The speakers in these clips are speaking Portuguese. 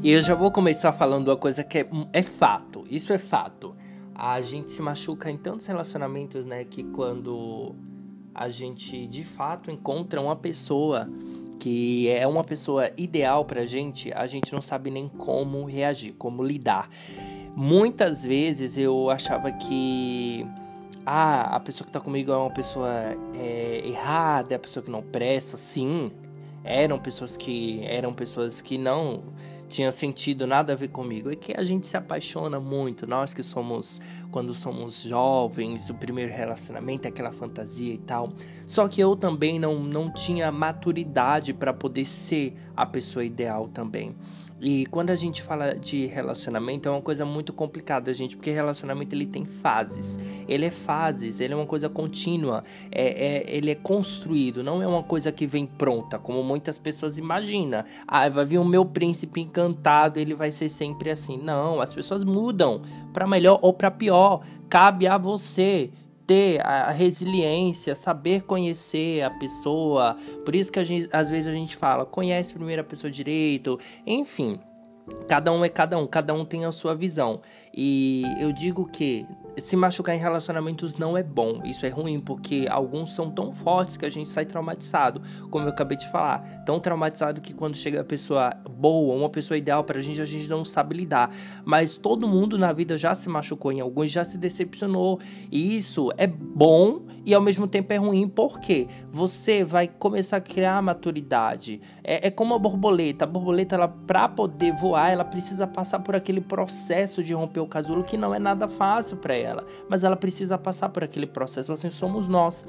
E eu já vou começar falando uma coisa que é, é fato. Isso é fato. A gente se machuca em tantos relacionamentos, né? Que quando a gente de fato encontra uma pessoa que é uma pessoa ideal pra gente, a gente não sabe nem como reagir, como lidar. Muitas vezes eu achava que ah, a pessoa que tá comigo é uma pessoa é, errada, é a pessoa que não presta. Sim, eram pessoas que eram pessoas que não tinham sentido nada a ver comigo. É que a gente se apaixona muito, nós que somos quando somos jovens, o primeiro relacionamento é aquela fantasia e tal. Só que eu também não não tinha maturidade para poder ser a pessoa ideal também. E quando a gente fala de relacionamento é uma coisa muito complicada, gente, porque relacionamento ele tem fases. Ele é fases, ele é uma coisa contínua, é, é, ele é construído, não é uma coisa que vem pronta, como muitas pessoas imaginam. Ah, vai vir o meu príncipe encantado, ele vai ser sempre assim. Não, as pessoas mudam para melhor ou para pior. Cabe a você ter a resiliência, saber conhecer a pessoa. Por isso que gente, às vezes a gente fala, conhece primeiro a pessoa direito, enfim. Cada um é cada um, cada um tem a sua visão. E eu digo que se machucar em relacionamentos não é bom. Isso é ruim porque alguns são tão fortes que a gente sai traumatizado, como eu acabei de falar. Tão traumatizado que quando chega a pessoa boa, uma pessoa ideal pra gente, a gente não sabe lidar. Mas todo mundo na vida já se machucou em alguns, já se decepcionou. E isso é bom e ao mesmo tempo é ruim. Porque você vai começar a criar maturidade. É, é como a borboleta. A borboleta, ela, pra poder voar, ela precisa passar por aquele processo de romper o casulo que não é nada fácil para ela ela, mas ela precisa passar por aquele processo, assim somos nós.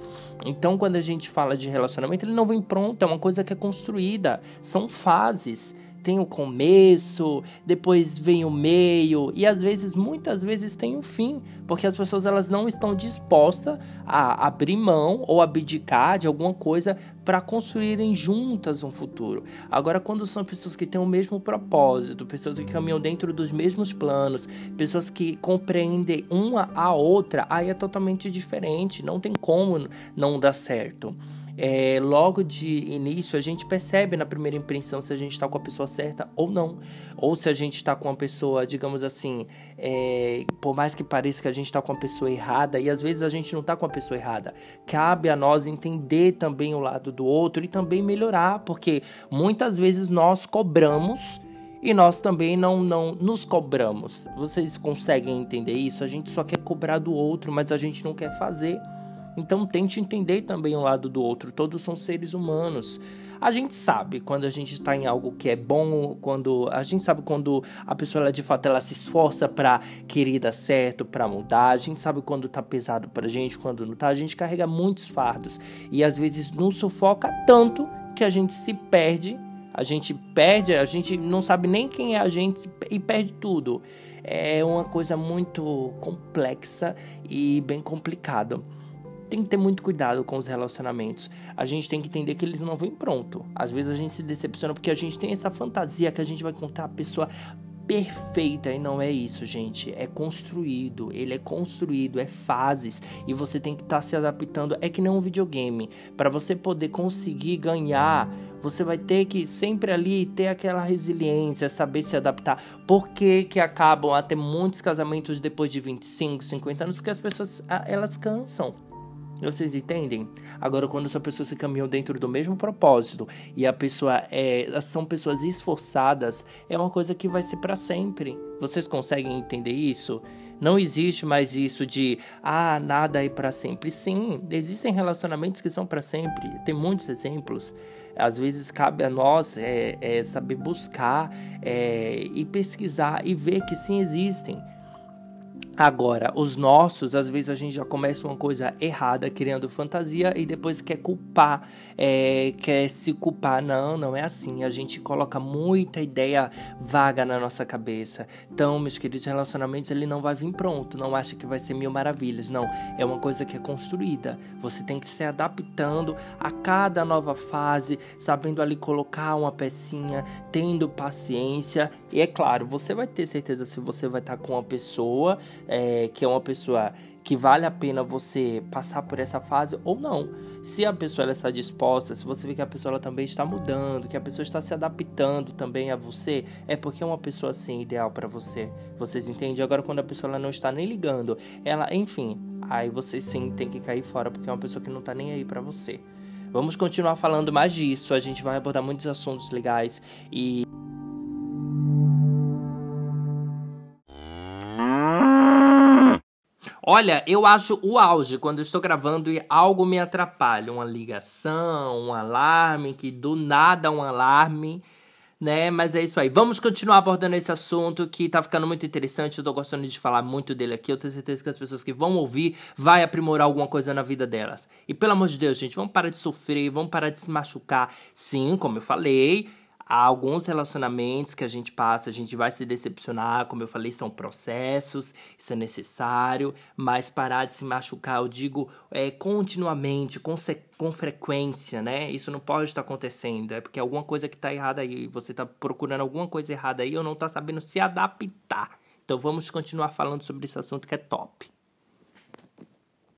Então, quando a gente fala de relacionamento, ele não vem pronto, é uma coisa que é construída, são fases tem o começo, depois vem o meio e às vezes, muitas vezes tem o fim, porque as pessoas elas não estão dispostas a abrir mão ou abdicar de alguma coisa para construírem juntas um futuro. Agora, quando são pessoas que têm o mesmo propósito, pessoas que caminham dentro dos mesmos planos, pessoas que compreendem uma a outra, aí é totalmente diferente, não tem como não dar certo é, logo de início a gente percebe na primeira impressão se a gente está com a pessoa certa ou não. Ou se a gente está com uma pessoa, digamos assim, é, por mais que pareça que a gente está com a pessoa errada, e às vezes a gente não está com a pessoa errada. Cabe a nós entender também o lado do outro e também melhorar, porque muitas vezes nós cobramos e nós também não, não nos cobramos. Vocês conseguem entender isso? A gente só quer cobrar do outro, mas a gente não quer fazer. Então tente entender também o lado do outro. Todos são seres humanos. A gente sabe quando a gente está em algo que é bom, quando a gente sabe quando a pessoa ela, de fato ela se esforça para querer dar certo, para mudar. A gente sabe quando tá pesado pra gente, quando não tá. A gente carrega muitos fardos e às vezes nos sufoca tanto que a gente se perde. A gente perde, a gente não sabe nem quem é a gente e perde tudo. É uma coisa muito complexa e bem complicada tem que ter muito cuidado com os relacionamentos. A gente tem que entender que eles não vêm pronto. Às vezes a gente se decepciona porque a gente tem essa fantasia que a gente vai encontrar a pessoa perfeita e não é isso, gente. É construído, ele é construído, é fases e você tem que estar tá se adaptando. É que nem um videogame. Para você poder conseguir ganhar, você vai ter que sempre ali ter aquela resiliência, saber se adaptar. Por que, que acabam até muitos casamentos depois de 25, 50 anos? Porque as pessoas elas cansam. Vocês entendem? Agora, quando são pessoas que caminham dentro do mesmo propósito e a pessoa é, são pessoas esforçadas, é uma coisa que vai ser para sempre. Vocês conseguem entender isso? Não existe mais isso de ah, nada é para sempre. Sim, existem relacionamentos que são para sempre. Tem muitos exemplos. Às vezes cabe a nós é, é saber buscar é, e pesquisar e ver que sim existem. Agora, os nossos, às vezes a gente já começa uma coisa errada, criando fantasia, e depois quer culpar, é, quer se culpar. Não, não é assim. A gente coloca muita ideia vaga na nossa cabeça. Então, meus queridos, relacionamentos, ele não vai vir pronto. Não acha que vai ser mil maravilhas. Não, é uma coisa que é construída. Você tem que se adaptando a cada nova fase, sabendo ali colocar uma pecinha, tendo paciência. E é claro, você vai ter certeza se você vai estar com uma pessoa é, que é uma pessoa que vale a pena você passar por essa fase ou não. Se a pessoa ela está disposta, se você vê que a pessoa ela também está mudando, que a pessoa está se adaptando também a você, é porque é uma pessoa assim ideal para você. Vocês entendem? Agora quando a pessoa ela não está nem ligando, ela, enfim, aí você sim tem que cair fora porque é uma pessoa que não está nem aí para você. Vamos continuar falando mais disso, a gente vai abordar muitos assuntos legais e Olha, eu acho o auge quando estou gravando e algo me atrapalha. Uma ligação, um alarme, que do nada um alarme, né? Mas é isso aí. Vamos continuar abordando esse assunto que tá ficando muito interessante. Eu tô gostando de falar muito dele aqui. Eu tenho certeza que as pessoas que vão ouvir vai aprimorar alguma coisa na vida delas. E pelo amor de Deus, gente, vamos parar de sofrer, vamos parar de se machucar. Sim, como eu falei, Há alguns relacionamentos que a gente passa, a gente vai se decepcionar, como eu falei, são processos, isso é necessário, mas parar de se machucar, eu digo, é, continuamente, com, com frequência, né? Isso não pode estar acontecendo, é porque alguma coisa que está errada aí, você está procurando alguma coisa errada aí ou não está sabendo se adaptar. Então vamos continuar falando sobre esse assunto que é top.